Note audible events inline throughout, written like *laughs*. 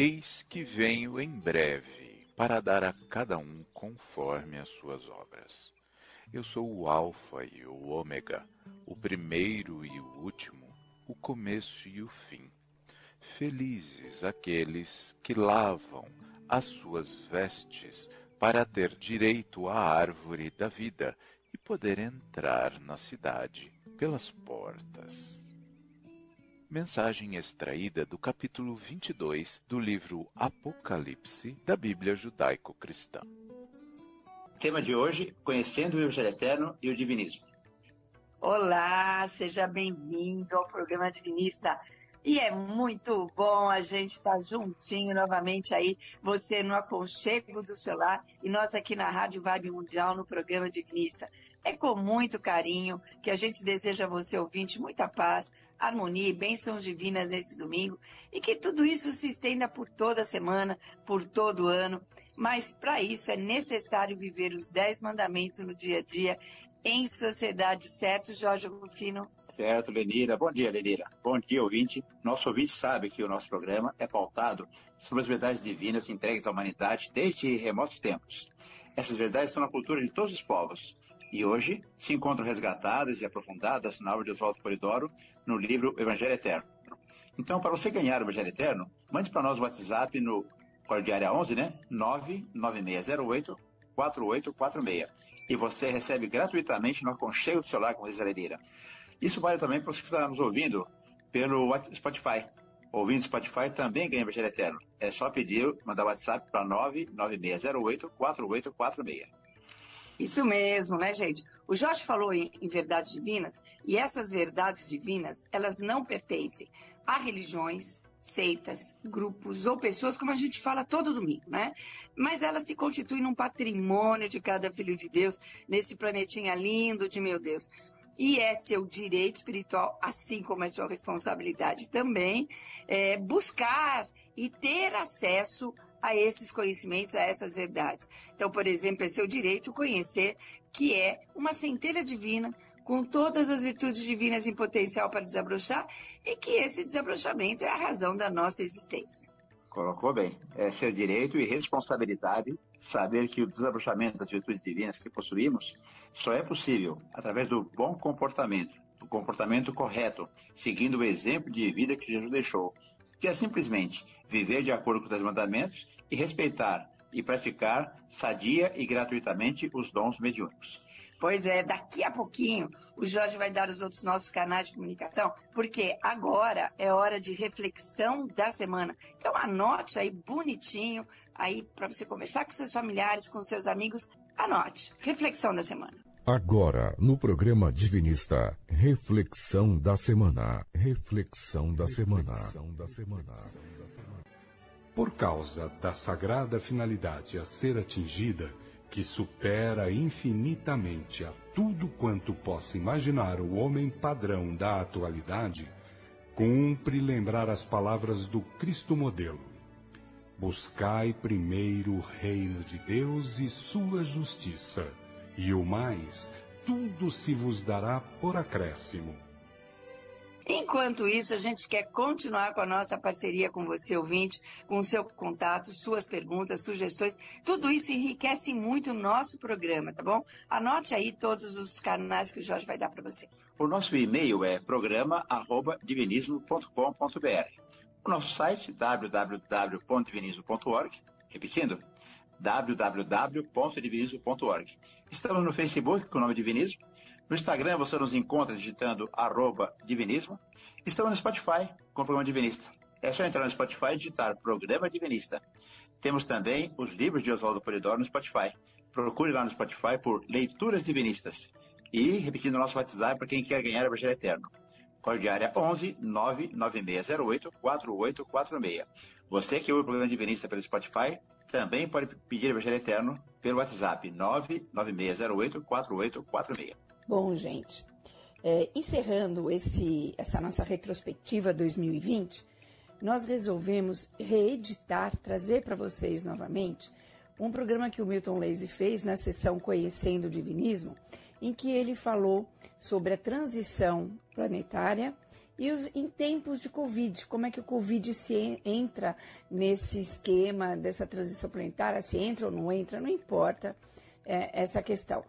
Eis que venho em breve para dar a cada um conforme as suas obras. Eu sou o Alfa e o Ômega, o primeiro e o último, o começo e o fim. Felizes aqueles que lavam as suas vestes para ter direito à árvore da vida e poder entrar na cidade pelas portas. Mensagem extraída do capítulo 22 do livro Apocalipse da Bíblia Judaico-Cristã. Tema de hoje: Conhecendo o Evangelho Eterno e o Divinismo. Olá, seja bem-vindo ao programa Divinista. E é muito bom a gente estar tá juntinho novamente aí, você no aconchego do celular e nós aqui na Rádio Vibe Mundial no programa Divinista. É com muito carinho que a gente deseja a você, ouvinte, muita paz, harmonia e bênçãos divinas nesse domingo e que tudo isso se estenda por toda semana, por todo o ano. Mas para isso é necessário viver os dez mandamentos no dia a dia em sociedade, certo, Jorge Rufino? Certo, Lenira. Bom dia, Lenira. Bom dia, ouvinte. Nosso ouvinte sabe que o nosso programa é pautado sobre as verdades divinas entregues à humanidade desde remotos tempos. Essas verdades estão na cultura de todos os povos e hoje se encontram resgatadas e aprofundadas na obra de Oswaldo Polidoro no livro Evangelho Eterno. Então, para você ganhar o Evangelho Eterno, mande para nós o WhatsApp no Cordiária 11, né? 99608 4846. E você recebe gratuitamente no aconchego do celular com Rezareira. Isso vale também para você que está nos ouvindo pelo Spotify. Ouvindo Spotify também ganha Evangelho Eterno. É só pedir, mandar WhatsApp para 99608 4846. Isso mesmo, né, gente? O Jorge falou em, em, verdades divinas, e essas verdades divinas, elas não pertencem a religiões, seitas, grupos ou pessoas, como a gente fala todo domingo, né? Mas elas se constituem num patrimônio de cada filho de Deus, nesse planetinha lindo de meu Deus. E é seu direito espiritual, assim como é sua responsabilidade também, é, buscar e ter acesso a esses conhecimentos, a essas verdades. Então, por exemplo, é seu direito conhecer que é uma centelha divina com todas as virtudes divinas em potencial para desabrochar e que esse desabrochamento é a razão da nossa existência. Colocou bem. É seu direito e responsabilidade saber que o desabrochamento das virtudes divinas que possuímos só é possível através do bom comportamento, do comportamento correto, seguindo o exemplo de vida que Jesus deixou, que é simplesmente viver de acordo com os mandamentos e respeitar e praticar sadia e gratuitamente os dons mediúnicos. Pois é, daqui a pouquinho o Jorge vai dar os outros nossos canais de comunicação, porque agora é hora de reflexão da semana. Então anote aí bonitinho, aí para você conversar com seus familiares, com seus amigos, anote. Reflexão da semana. Agora, no programa Divinista, reflexão da semana. Reflexão da semana. Reflexão da semana. Por causa da sagrada finalidade a ser atingida, que supera infinitamente a tudo quanto possa imaginar o homem padrão da atualidade, cumpre lembrar as palavras do Cristo modelo. Buscai primeiro o reino de Deus e sua justiça e o mais, tudo se vos dará por acréscimo. Enquanto isso, a gente quer continuar com a nossa parceria com você, ouvinte, com o seu contato, suas perguntas, sugestões. Tudo isso enriquece muito o nosso programa, tá bom? Anote aí todos os canais que o Jorge vai dar para você. O nosso e-mail é programa.divinismo.com.br. O nosso site www.divinismo.org, repetindo, www.divinismo.org. Estamos no Facebook com o nome Divinismo. No Instagram você nos encontra digitando arroba divinismo. Estamos no Spotify com o programa Divinista. É só entrar no Spotify e digitar Programa Divinista. Temos também os livros de Oswaldo Polidoro no Spotify. Procure lá no Spotify por Leituras Divinistas. E, repetindo o nosso WhatsApp para quem quer ganhar o Evangelho Eterno. Cordiária 11 99608 4846. Você que ouve o programa Divinista pelo Spotify, também pode pedir Evangelho Eterno pelo WhatsApp 996084846. Bom, gente, é, encerrando esse, essa nossa retrospectiva 2020, nós resolvemos reeditar, trazer para vocês novamente um programa que o Milton Leise fez na sessão Conhecendo o Divinismo, em que ele falou sobre a transição planetária E os, em tempos de Covid, como é que o Covid se entra nesse esquema dessa transição planetária? Se entra ou não entra, não importa é, essa questão.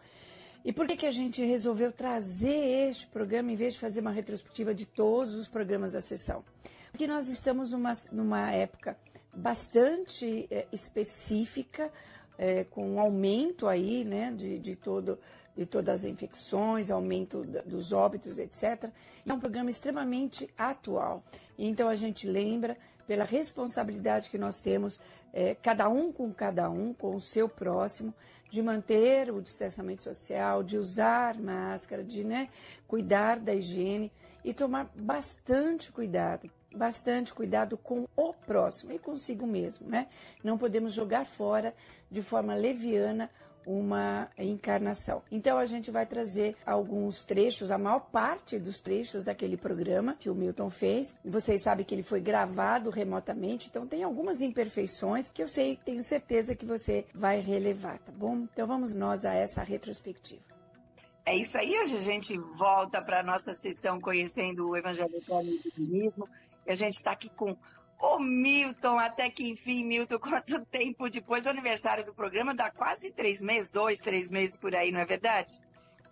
E por que, que a gente resolveu trazer este programa em vez de fazer uma retrospectiva de todos os programas da sessão? Porque nós estamos numa, numa época bastante é, específica, é, com um aumento aí, né, de, de, todo, de todas as infecções, aumento dos óbitos, etc. E é um programa extremamente atual. Então a gente lembra pela responsabilidade que nós temos, é, cada um com cada um, com o seu próximo, de manter o distanciamento social, de usar máscara, de né, cuidar da higiene e tomar bastante cuidado, bastante cuidado com o próximo e consigo mesmo, né? Não podemos jogar fora de forma leviana uma encarnação. Então a gente vai trazer alguns trechos, a maior parte dos trechos daquele programa que o Milton fez. Vocês sabem que ele foi gravado remotamente, então tem algumas imperfeições que eu sei, tenho certeza que você vai relevar, tá bom? Então vamos nós a essa retrospectiva. É isso aí, hoje a gente volta para a nossa sessão conhecendo o Evangelho e o Feminismo. E a gente está aqui com Ô Milton, até que enfim, Milton, *laughs* quanto tempo depois do aniversário do programa? Dá quase três meses, dois, três meses por aí, não é verdade?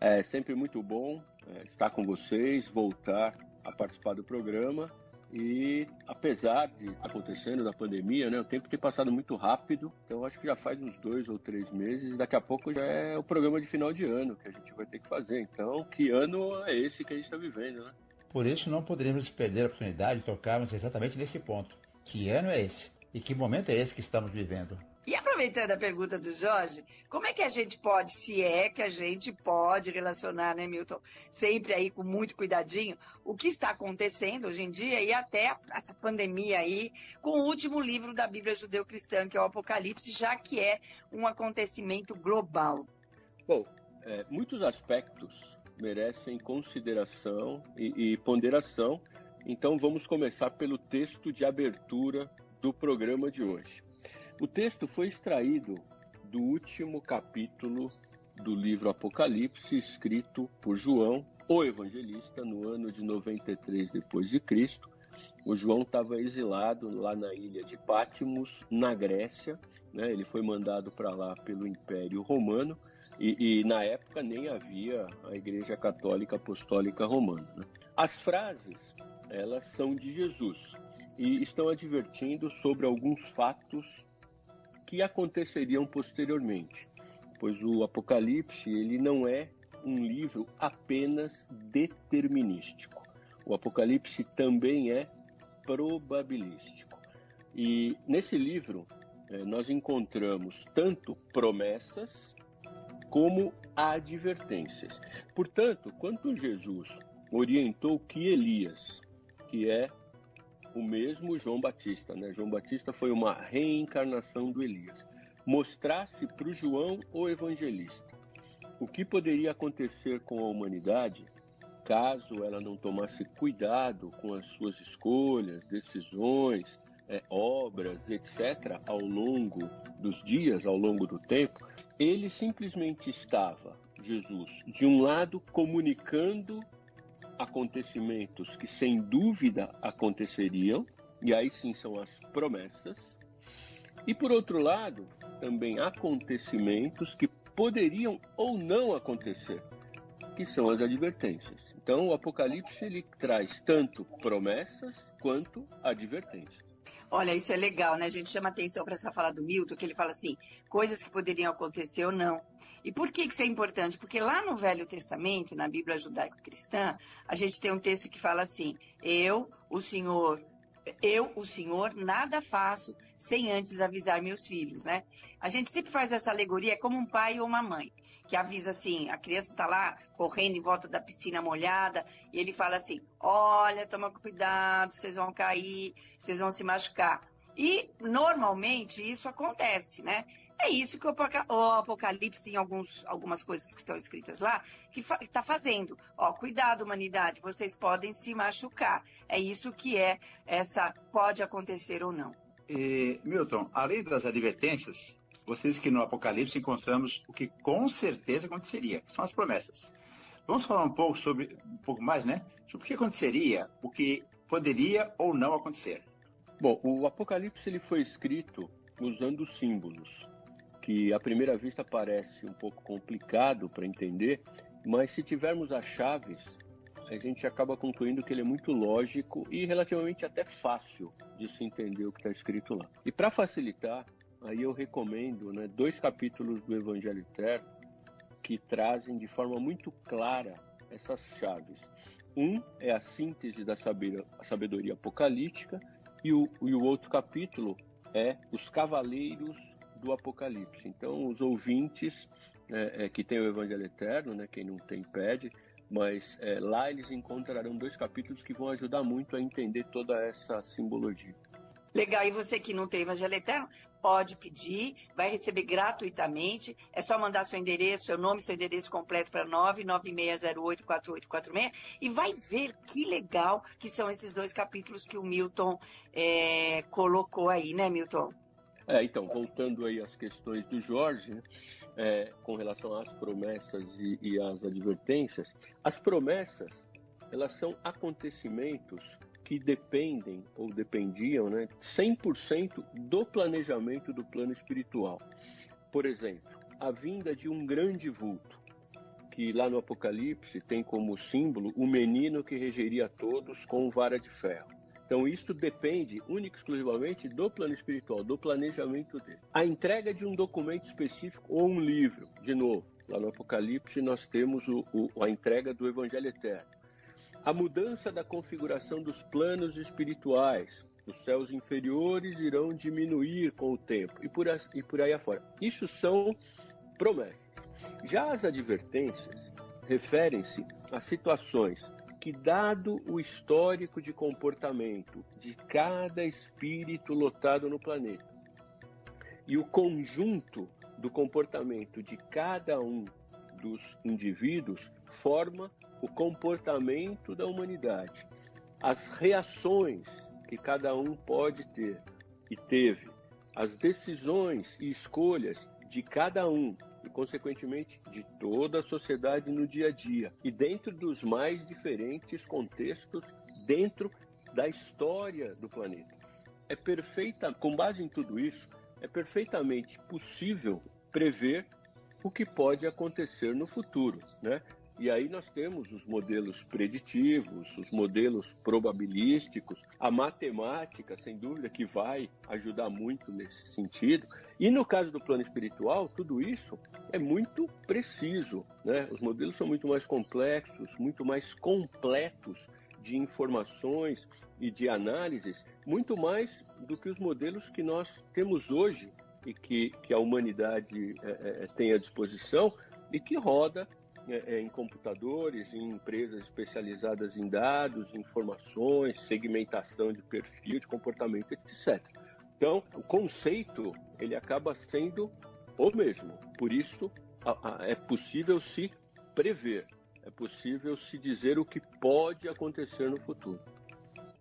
É sempre muito bom é, estar com vocês, voltar a participar do programa. E apesar de acontecendo da pandemia, né, o tempo tem passado muito rápido, então acho que já faz uns dois ou três meses, daqui a pouco já é o programa de final de ano que a gente vai ter que fazer. Então, que ano é esse que a gente está vivendo, né? Por isso não poderíamos perder a oportunidade de tocarmos exatamente nesse ponto. Que ano é esse? E que momento é esse que estamos vivendo? E aproveitando a pergunta do Jorge, como é que a gente pode, se é que a gente pode relacionar, né, Milton, sempre aí com muito cuidadinho, o que está acontecendo hoje em dia e até essa pandemia aí, com o último livro da Bíblia Judeu-Cristã, que é o Apocalipse, já que é um acontecimento global? Bom, é, muitos aspectos merecem consideração e, e ponderação. Então vamos começar pelo texto de abertura do programa de hoje. O texto foi extraído do último capítulo do livro Apocalipse, escrito por João, o evangelista, no ano de 93 depois de Cristo. O João estava exilado lá na ilha de Pátimos, na Grécia. Né? Ele foi mandado para lá pelo Império Romano e, e, na época nem havia a Igreja Católica Apostólica Romana. Né? As frases, elas são de Jesus e estão advertindo sobre alguns fatos que aconteceriam posteriormente, pois o Apocalipse ele não é um livro apenas determinístico. O Apocalipse também é probabilístico. E nesse livro eh, nós encontramos tanto promessas como advertências. Portanto, quando Jesus orientou que Elias, que é o mesmo João Batista, né? João Batista foi uma reencarnação do Elias, mostrasse para o João o evangelista o que poderia acontecer com a humanidade caso ela não tomasse cuidado com as suas escolhas, decisões, é, obras, etc., ao longo dos dias, ao longo do tempo, ele simplesmente estava, Jesus, de um lado comunicando acontecimentos que sem dúvida aconteceriam, e aí sim são as promessas, e por outro lado, também acontecimentos que poderiam ou não acontecer, que são as advertências. Então, o Apocalipse ele traz tanto promessas quanto advertências. Olha, isso é legal, né? A gente chama atenção para essa fala do Milton, que ele fala assim, coisas que poderiam acontecer ou não. E por que isso é importante? Porque lá no Velho Testamento, na Bíblia judaico-cristã, a gente tem um texto que fala assim: Eu, o Senhor, eu, o Senhor, nada faço sem antes avisar meus filhos, né? A gente sempre faz essa alegoria, é como um pai ou uma mãe que avisa assim, a criança está lá correndo em volta da piscina molhada, e ele fala assim, olha, toma cuidado, vocês vão cair, vocês vão se machucar. E normalmente isso acontece, né? É isso que o Apocalipse, em alguns, algumas coisas que estão escritas lá, que está fazendo. Ó, cuidado, humanidade, vocês podem se machucar. É isso que é essa pode acontecer ou não. E, Milton, além das advertências, vocês que no Apocalipse encontramos o que com certeza aconteceria, são as promessas. Vamos falar um pouco sobre um pouco mais, né? Sobre o que aconteceria, o que poderia ou não acontecer. Bom, o Apocalipse ele foi escrito usando símbolos, que à primeira vista parece um pouco complicado para entender, mas se tivermos as chaves, a gente acaba concluindo que ele é muito lógico e relativamente até fácil de se entender o que está escrito lá. E para facilitar, aí eu recomendo né, dois capítulos do Evangelho Eterno que trazem de forma muito clara essas chaves. Um é a síntese da sabedoria apocalíptica e o, e o outro capítulo é os cavaleiros do Apocalipse. Então, os ouvintes é, é, que têm o Evangelho Eterno, né, quem não tem, pede, mas é, lá eles encontrarão dois capítulos que vão ajudar muito a entender toda essa simbologia. Legal, e você que não tem Evangelho Eterno, pode pedir, vai receber gratuitamente. É só mandar seu endereço, seu nome, seu endereço completo para 996084846 e vai ver que legal que são esses dois capítulos que o Milton é, colocou aí, né, Milton? É, então, voltando aí às questões do Jorge, né? é, com relação às promessas e, e às advertências, as promessas elas são acontecimentos que dependem ou dependiam né, 100% do planejamento do plano espiritual. Por exemplo, a vinda de um grande vulto, que lá no Apocalipse tem como símbolo o menino que regeria todos com vara de ferro. Então, isso depende única e exclusivamente do plano espiritual, do planejamento dele. A entrega de um documento específico ou um livro, de novo, lá no Apocalipse nós temos o, o, a entrega do Evangelho Eterno. A mudança da configuração dos planos espirituais, os céus inferiores irão diminuir com o tempo e por, e por aí afora. Isso são promessas. Já as advertências referem-se a situações que, dado o histórico de comportamento de cada espírito lotado no planeta e o conjunto do comportamento de cada um dos indivíduos, forma o comportamento da humanidade. As reações que cada um pode ter e teve, as decisões e escolhas de cada um e, consequentemente, de toda a sociedade no dia a dia e dentro dos mais diferentes contextos dentro da história do planeta. É perfeita, com base em tudo isso, é perfeitamente possível prever o que pode acontecer no futuro, né? E aí nós temos os modelos preditivos, os modelos probabilísticos, a matemática, sem dúvida, que vai ajudar muito nesse sentido. E no caso do plano espiritual, tudo isso é muito preciso. Né? Os modelos são muito mais complexos, muito mais completos de informações e de análises, muito mais do que os modelos que nós temos hoje e que, que a humanidade é, é, tem à disposição e que roda é, é, em computadores, em empresas especializadas em dados, informações, segmentação de perfil, de comportamento, etc. Então, o conceito ele acaba sendo o mesmo. Por isso, a, a, é possível se prever, é possível se dizer o que pode acontecer no futuro.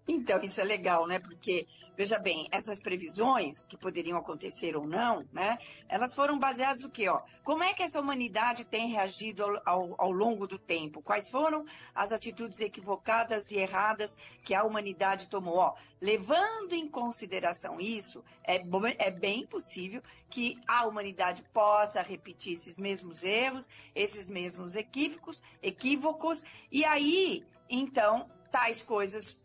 Então, isso é legal, né? Porque, veja bem, essas previsões que poderiam acontecer ou não, né? Elas foram baseadas no quê? Ó? Como é que essa humanidade tem reagido ao, ao, ao, longo do tempo? Quais foram as atitudes equivocadas e erradas que a humanidade tomou? Ó, levando em consideração isso, é, é bem possível que a humanidade possa repetir esses mesmos erros, esses mesmos equívocos, equívocos, e aí, então, tais coisas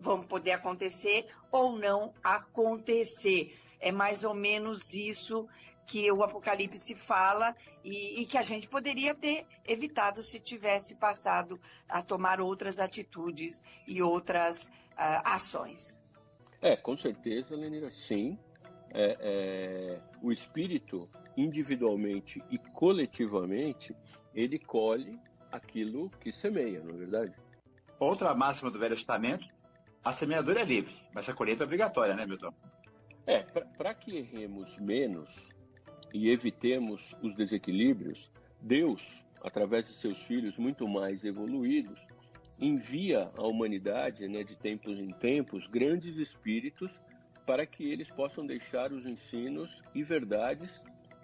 vão poder acontecer ou não acontecer. É mais ou menos isso que o Apocalipse fala e, e, que a gente poderia ter evitado se tivesse passado a tomar outras atitudes e outras uh, ações. É, com certeza, Lenira, sim. É, é, o espírito, individualmente e coletivamente, ele colhe aquilo que semeia, não é verdade? Outra máxima do Velho Testamento a semeadura é livre, mas a colheita é obrigatória, né, Milton? É, para que erremos menos e evitemos os desequilíbrios, Deus, através de seus filhos muito mais evoluídos, envia à humanidade, né, de tempos em tempos, grandes espíritos para que eles possam deixar os ensinos e verdades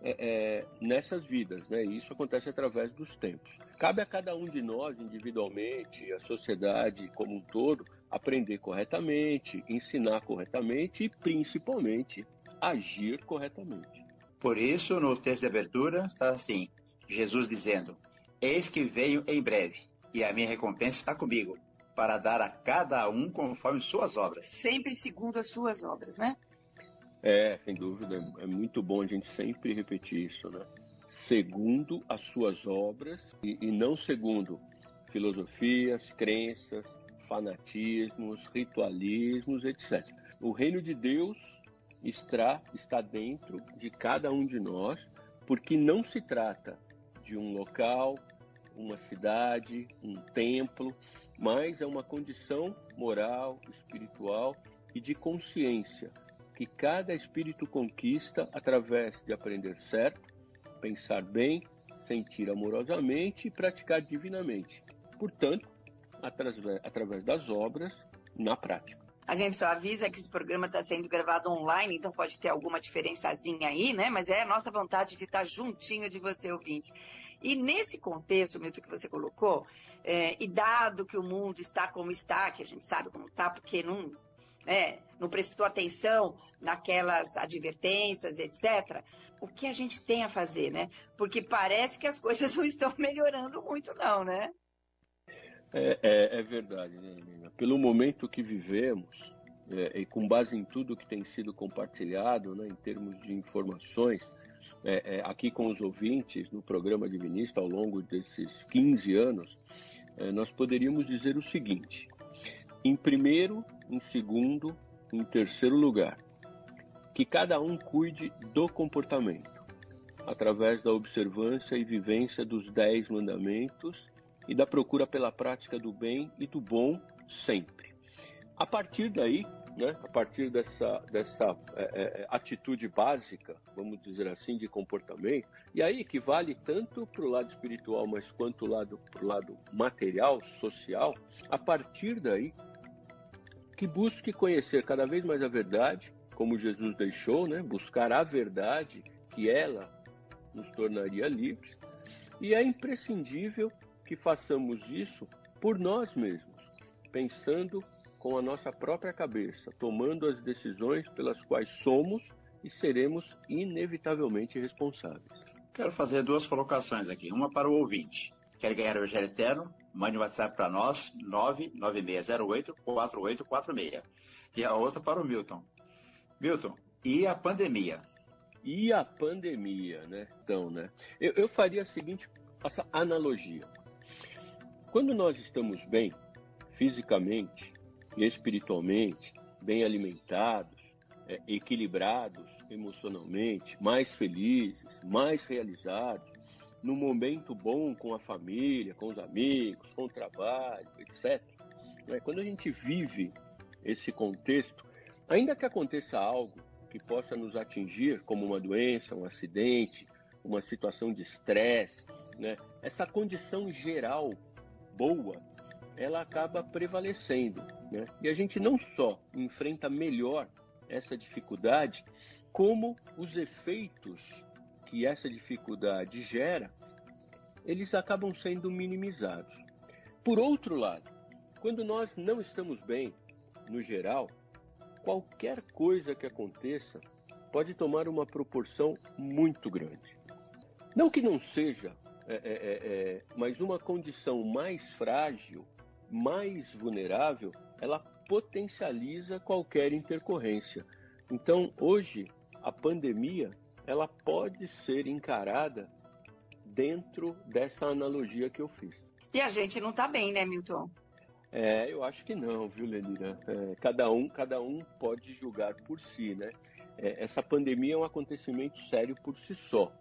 é, é, nessas vidas. Né? E isso acontece através dos tempos. Cabe a cada um de nós, individualmente, a sociedade como um todo, aprender corretamente, ensinar corretamente e, principalmente, agir corretamente. Por isso, no texto de abertura, está assim: Jesus dizendo: Eis que venho em breve, e a minha recompensa está comigo, para dar a cada um conforme suas obras. Sempre segundo as suas obras, né? É, sem dúvida, é muito bom a gente sempre repetir isso, né? Segundo as suas obras e, e não segundo filosofias, crenças, fanatismos, ritualismos, etc. O reino de Deus está, está dentro de cada um de nós, porque não se trata de um local, uma cidade, um templo, mas é uma condição moral, espiritual e de consciência que cada espírito conquista através de aprender certo, pensar bem, sentir amorosamente e praticar divinamente. Portanto, através, através das obras, na prática. A gente só avisa que esse programa está sendo gravado online, então pode ter alguma diferençazinha aí, né? Mas é a nossa vontade de estar juntinho de você, ouvinte. E nesse contexto, Milton, que você colocou, é, e dado que o mundo está como está, que a gente sabe como está, porque não, né, não prestou atenção naquelas advertências, etc., o que a gente tem a fazer, né? Porque parece que as coisas *laughs* não estão melhorando muito, não, né? É, é, é verdade, né, Nina? Pelo momento que vivemos, é, e com base em tudo que tem sido compartilhado, né, em termos de informações, é, é, aqui com os ouvintes no programa Divinista ao longo desses 15 anos, é, nós poderíamos dizer o seguinte: em primeiro, em segundo, em terceiro lugar, que cada um cuide do comportamento, através da observância e vivência dos dez mandamentos e da procura pela prática do bem e do bom sempre. A partir daí, né, a partir dessa, dessa é, é, atitude básica, vamos dizer assim, de comportamento, e aí que vale tanto para o lado espiritual, mas quanto para o lado material, social, a partir daí, que busque conhecer cada vez mais a verdade, como Jesus deixou, né, buscar a verdade, que ela nos tornaria livres, e é imprescindível que façamos isso por nós mesmos, pensando com a nossa própria cabeça, tomando as decisões pelas quais somos e seremos inevitavelmente responsáveis. Quero fazer duas colocações aqui. Uma para o ouvinte. Quer ganhar o Evangelho Eterno? Mande um WhatsApp para nós, 99608-4846. E a outra para o Milton. Milton, e a pandemia? E a pandemia, né? Então, né? Eu, eu faria a seguinte essa analogia. Quando nós estamos bem, fisicamente e espiritualmente, bem alimentados, é, equilibrados emocionalmente, mais felizes, mais realizados, no momento bom com a família, com os amigos, com o trabalho, etc. Né? Quando a gente vive esse contexto, ainda que aconteça algo que possa nos atingir, como uma doença, um acidente, uma situação de estresse, né? essa condição geral boa, ela acaba prevalecendo. Né? E a gente não só enfrenta melhor essa dificuldade, como os efeitos que essa dificuldade gera, eles acabam sendo minimizados. Por outro lado, quando nós não estamos bem, no geral, qualquer coisa que aconteça pode tomar uma proporção muito grande. Não que não seja é, é, é, é, mas uma condição mais frágil, mais vulnerável, ela potencializa qualquer intercorrência. Então, hoje, a pandemia ela pode ser encarada dentro dessa analogia que eu fiz. E a gente não está bem, né, Milton? É, eu acho que não, viu, Lenira? É, cada um, cada um pode julgar por si, né? É, essa pandemia é um acontecimento sério por si só.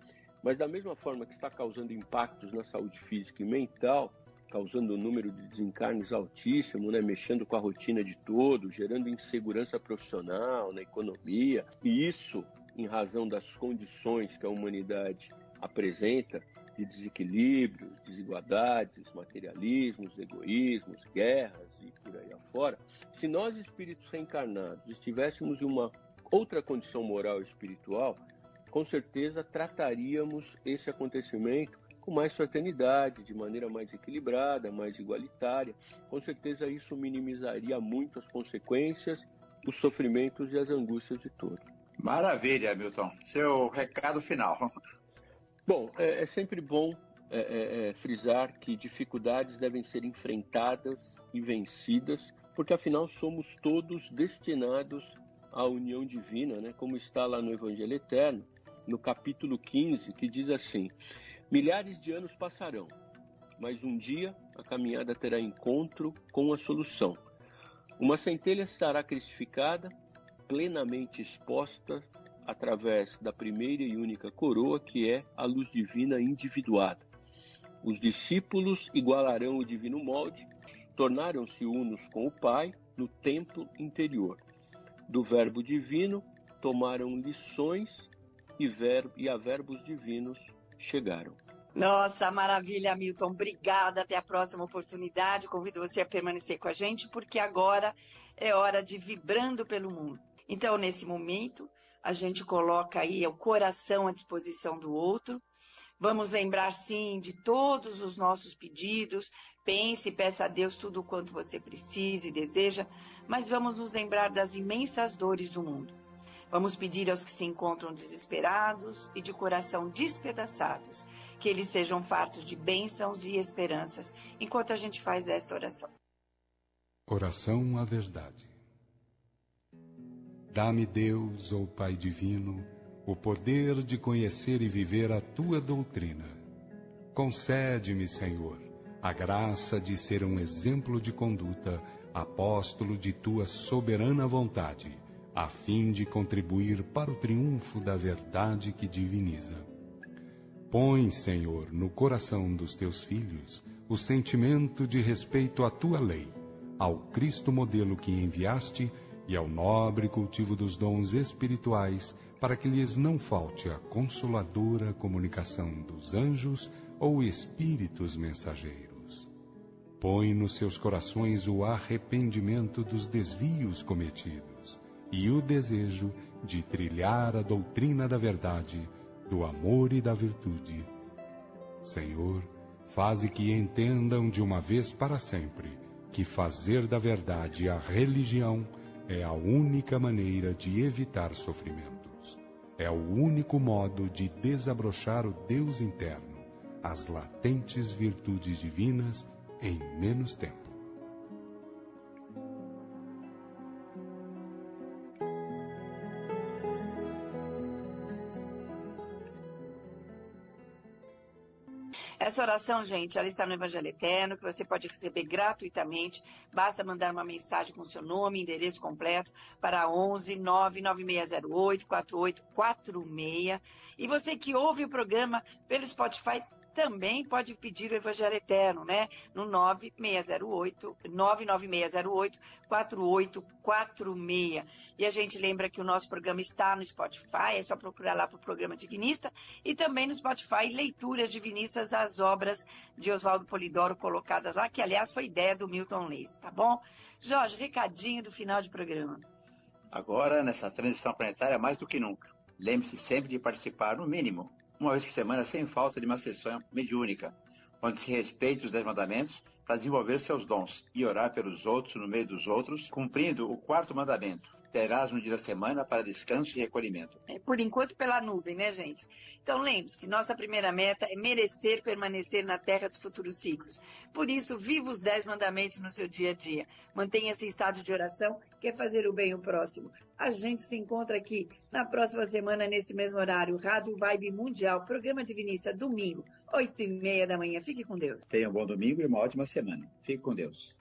Mas da mesma forma que está causando impactos na saúde física e mental, causando um número de desencarnes altíssimo, né, mexendo com a rotina de todos, gerando insegurança profissional na economia, e isso em razão das condições que a humanidade apresenta de desequilíbrios, desigualdades, materialismos, egoísmos, guerras e por aí afora, se nós espíritos reencarnados estivéssemos em uma outra condição moral e espiritual, com certeza trataríamos esse acontecimento com mais fraternidade, de maneira mais equilibrada, mais igualitária. Com certeza isso minimizaria muito as consequências, os sofrimentos e as angústias de todos. Maravilha, Milton. Seu recado final. Bom, é, é sempre bom é, é, é, frisar que dificuldades devem ser enfrentadas e vencidas, porque afinal somos todos destinados à união divina, né? como está lá no Evangelho Eterno, no capítulo 15, que diz assim: Milhares de anos passarão, mas um dia a caminhada terá encontro com a solução. Uma centelha estará cristificada, plenamente exposta através da primeira e única coroa, que é a luz divina individuada. Os discípulos igualarão o divino molde, tornaram-se unos com o Pai no templo interior. Do Verbo divino tomaram lições e, ver, e a verbos divinos chegaram. Nossa, maravilha, Milton. Obrigada. Até a próxima oportunidade. Convido você a permanecer com a gente, porque agora é hora de vibrando pelo mundo. Então, nesse momento, a gente coloca aí o coração à disposição do outro. Vamos lembrar, sim, de todos os nossos pedidos. Pense e peça a Deus tudo o quanto você precisa e deseja, mas vamos nos lembrar das imensas dores do mundo. Vamos pedir aos que se encontram desesperados e de coração despedaçados, que eles sejam fartos de bênçãos e esperanças, enquanto a gente faz esta oração. Oração à Verdade. Dá-me, Deus, ou Pai Divino, o poder de conhecer e viver a tua doutrina. Concede-me, Senhor, a graça de ser um exemplo de conduta, apóstolo de tua soberana vontade a fim de contribuir para o triunfo da verdade que diviniza. Põe, Senhor, no coração dos teus filhos o sentimento de respeito à tua lei, ao Cristo modelo que enviaste e ao nobre cultivo dos dons espirituais, para que lhes não falte a consoladora comunicação dos anjos ou espíritos mensageiros. Põe nos seus corações o arrependimento dos desvios cometidos e o desejo de trilhar a doutrina da verdade, do amor e da virtude. Senhor, faze que entendam de uma vez para sempre que fazer da verdade a religião é a única maneira de evitar sofrimentos. É o único modo de desabrochar o Deus interno, as latentes virtudes divinas em menos tempo. Essa oração, gente, ela está no Evangelho Eterno, que você pode receber gratuitamente. Basta mandar uma mensagem com seu nome, endereço completo para 11 99608 4846. E você que ouve o programa pelo Spotify, também pode pedir o Evangelho Eterno, né? No 9608, 99608 4846. E a gente lembra que o nosso programa está no Spotify, é só procurar lá para o programa Divinista. E também no Spotify, leituras divinistas, as obras de Oswaldo Polidoro colocadas lá, que aliás foi ideia do Milton Leis, tá bom? Jorge, recadinho do final de programa. Agora, nessa transição planetária, mais do que nunca, lembre-se sempre de participar, no mínimo, uma vez por semana, sem falta, de uma sessão mediúnica, onde se respeite os dez mandamentos para desenvolver seus dons e orar pelos outros no meio dos outros, cumprindo o quarto mandamento. Terás um dia da semana para descanso e recolhimento. É, por enquanto, pela nuvem, né, gente? Então, lembre-se, nossa primeira meta é merecer permanecer na terra dos futuros ciclos. Por isso, viva os dez mandamentos no seu dia a dia. Mantenha esse estado de oração, quer é fazer o bem ao próximo. A gente se encontra aqui na próxima semana, nesse mesmo horário, Rádio Vibe Mundial, programa Divinista, domingo, oito e meia da manhã. Fique com Deus. Tenha um bom domingo e uma ótima semana. Fique com Deus.